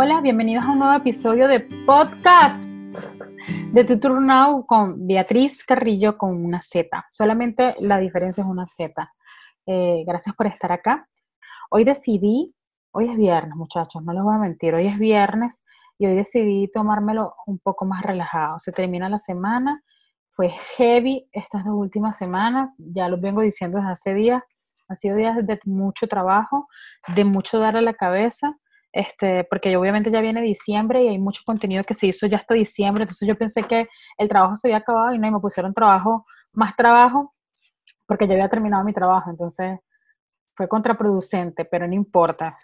Hola, bienvenidos a un nuevo episodio de podcast de Tutor Now con Beatriz Carrillo con una Z. Solamente la diferencia es una Z. Eh, gracias por estar acá. Hoy decidí, hoy es viernes muchachos, no les voy a mentir, hoy es viernes y hoy decidí tomármelo un poco más relajado. Se termina la semana, fue heavy estas dos últimas semanas, ya lo vengo diciendo desde hace días, ha sido días de mucho trabajo, de mucho dar a la cabeza este, porque obviamente ya viene diciembre y hay mucho contenido que se hizo ya hasta diciembre, entonces yo pensé que el trabajo se había acabado y no, me pusieron trabajo, más trabajo, porque ya había terminado mi trabajo, entonces fue contraproducente, pero no importa.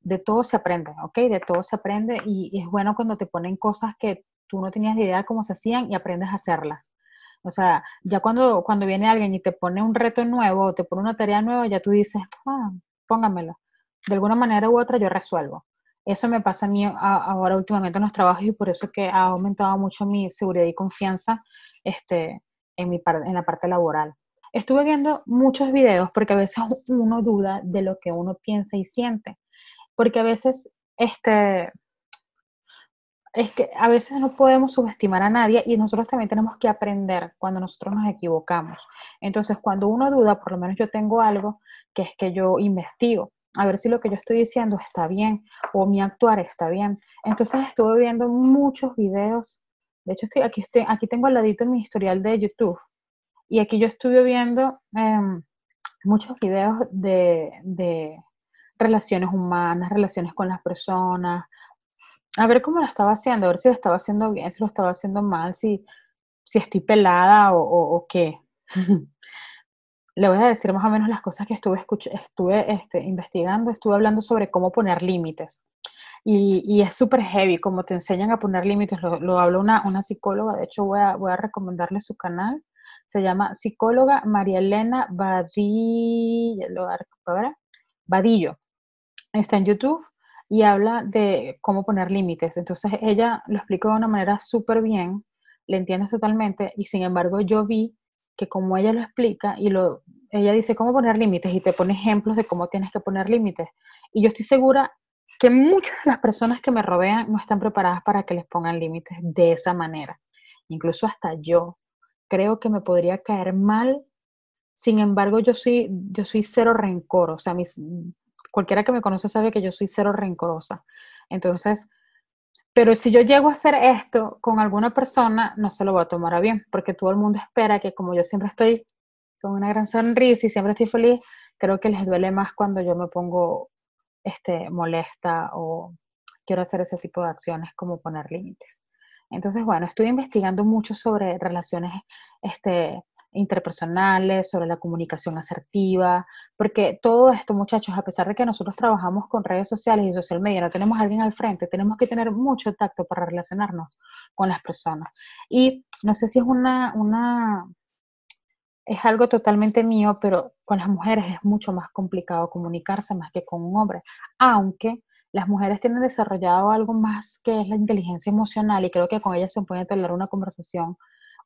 De todo se aprende, ¿ok? De todo se aprende y, es bueno cuando te ponen cosas que tú no tenías idea de cómo se hacían y aprendes a hacerlas. O sea, ya cuando, cuando viene alguien y te pone un reto nuevo o te pone una tarea nueva, ya tú dices, ah, póngamela de alguna manera u otra yo resuelvo. Eso me pasa a mí ahora últimamente en los trabajos y por eso que ha aumentado mucho mi seguridad y confianza este, en, mi en la parte laboral. Estuve viendo muchos videos porque a veces uno duda de lo que uno piensa y siente. Porque a veces, este, es que a veces no podemos subestimar a nadie y nosotros también tenemos que aprender cuando nosotros nos equivocamos. Entonces, cuando uno duda, por lo menos yo tengo algo que es que yo investigo a ver si lo que yo estoy diciendo está bien o mi actuar está bien. Entonces estuve viendo muchos videos. De hecho, estoy, aquí, estoy, aquí tengo al ladito mi historial de YouTube. Y aquí yo estuve viendo em, muchos videos de, de, relaciones humanas, relaciones con las personas. A ver cómo lo estaba haciendo, a ver si lo estaba haciendo bien, si lo estaba haciendo mal, si, si estoy pelada o, o, o qué. le voy a decir más o menos las cosas que estuve, estuve este, investigando, estuve hablando sobre cómo poner límites. Y, es súper heavy, como te enseñan a poner límites, lo, lo habló una, una, psicóloga, de hecho voy a, voy a recomendarle su canal, se llama psicóloga María Elena Badillo, Badillo, está en YouTube y habla de cómo poner límites. Entonces ella lo explicó de una manera súper bien, le entiendes totalmente, y sin embargo yo vi que como ella lo explica y lo, ella dice cómo poner límites y te pone ejemplos de cómo tienes que poner límites. Y yo estoy segura que muchas de las personas que me rodean no están preparadas para que les pongan límites de esa manera. Incluso hasta yo creo que me podría caer mal. Sin embargo, yo soy, yo soy cero rencor. O sea, mis, cualquiera que me conoce sabe que yo soy cero rencorosa. Entonces, pero si yo llego a hacer esto con alguna persona, no se lo voy a tomar a bien, porque todo el mundo espera que como yo siempre estoy con una gran sonrisa y siempre estoy feliz, creo que les duele más cuando yo me pongo este, molesta o quiero hacer ese tipo de acciones como poner límites. Entonces, bueno, estoy investigando mucho sobre relaciones este, interpersonales, sobre la comunicación asertiva, porque todo esto, muchachos, a pesar de que nosotros trabajamos con redes sociales y social media, no tenemos a alguien al frente, tenemos que tener mucho tacto para relacionarnos con las personas. Y no sé si es una, una es algo totalmente mío, pero con las mujeres es mucho más complicado comunicarse más que con un hombre, aunque las mujeres tienen desarrollado algo más que es la inteligencia emocional y creo que con ellas se puede tener una conversación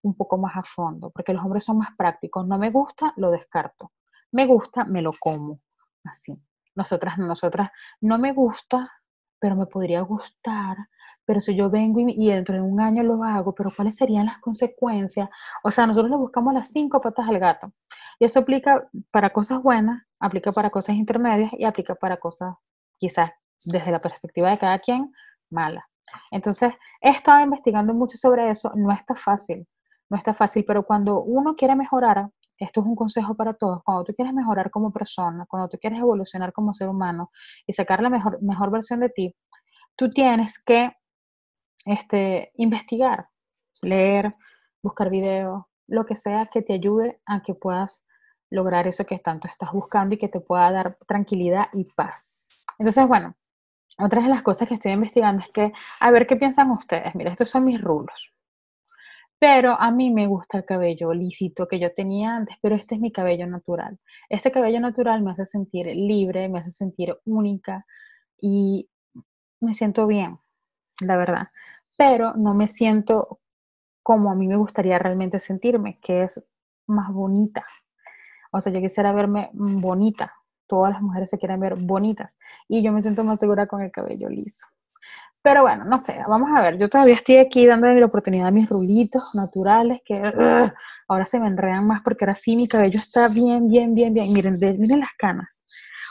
un poco más a fondo, porque los hombres son más prácticos. No me gusta, lo descarto. Me gusta, me lo como. Así. Nosotras, nosotras, no me gusta, pero me podría gustar, pero si yo vengo y, dentro de un año lo hago, pero ¿cuáles serían las consecuencias? O sea, nosotros le buscamos las cinco patas al gato. Y eso aplica para cosas buenas, aplica para cosas intermedias y aplica para cosas quizás desde la perspectiva de cada quien, malas. Entonces, he estado investigando mucho sobre eso, no está fácil no está fácil, pero cuando uno quiere mejorar, esto es un consejo para todos, cuando tú quieres mejorar como persona, cuando tú quieres evolucionar como ser humano y sacar la mejor, mejor versión de ti, tú tienes que este, investigar, leer, buscar videos, lo que sea que te ayude a que puedas lograr eso que tanto estás buscando y que te pueda dar tranquilidad y paz. Entonces, bueno, otra de las cosas que estoy investigando es que, a ver qué piensan ustedes. Mira, estos son mis rulos. Pero a mí me gusta el cabello lícito que yo tenía antes, pero este es mi cabello natural. Este cabello natural me hace sentir libre, me hace sentir única y me siento bien, la verdad. Pero no me siento como a mí me gustaría realmente sentirme, que es más bonita. O sea, yo quisiera verme bonita. Todas las mujeres se quieren ver bonitas. Y yo me siento más segura con el cabello liso. Pero bueno, no sé, vamos a ver. Yo todavía estoy aquí dándole la oportunidad a mis rulitos naturales que ahora se me enredan más porque ahora sí mi cabello está bien, bien, bien, bien. Miren, miren las canas.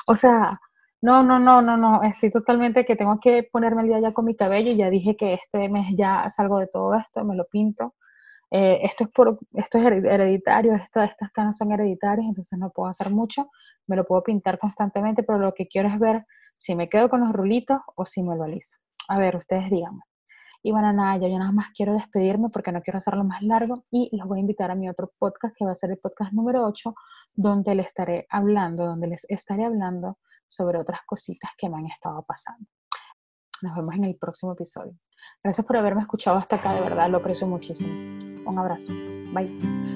O sea, no, no, no, no, no. Estoy totalmente que tengo que ponerme el día ya con mi cabello. Ya dije que este mes ya salgo de todo esto, me lo pinto. Eh, esto es por, esto es hereditario, estas canas son hereditarias, entonces no puedo hacer mucho. Me lo puedo pintar constantemente, pero lo que quiero es ver si me quedo con los rulitos o si me lo aliso. A ver, ustedes díganme. Y bueno, nada, yo ya nada más quiero despedirme porque no quiero hacerlo más largo y los voy a invitar a mi otro podcast que va a ser el podcast número 8, donde les estaré hablando, donde les estaré hablando sobre otras cositas que me han estado pasando. Nos vemos en el próximo episodio. Gracias por haberme escuchado hasta acá, de verdad, lo aprecio muchísimo. Un abrazo. Bye.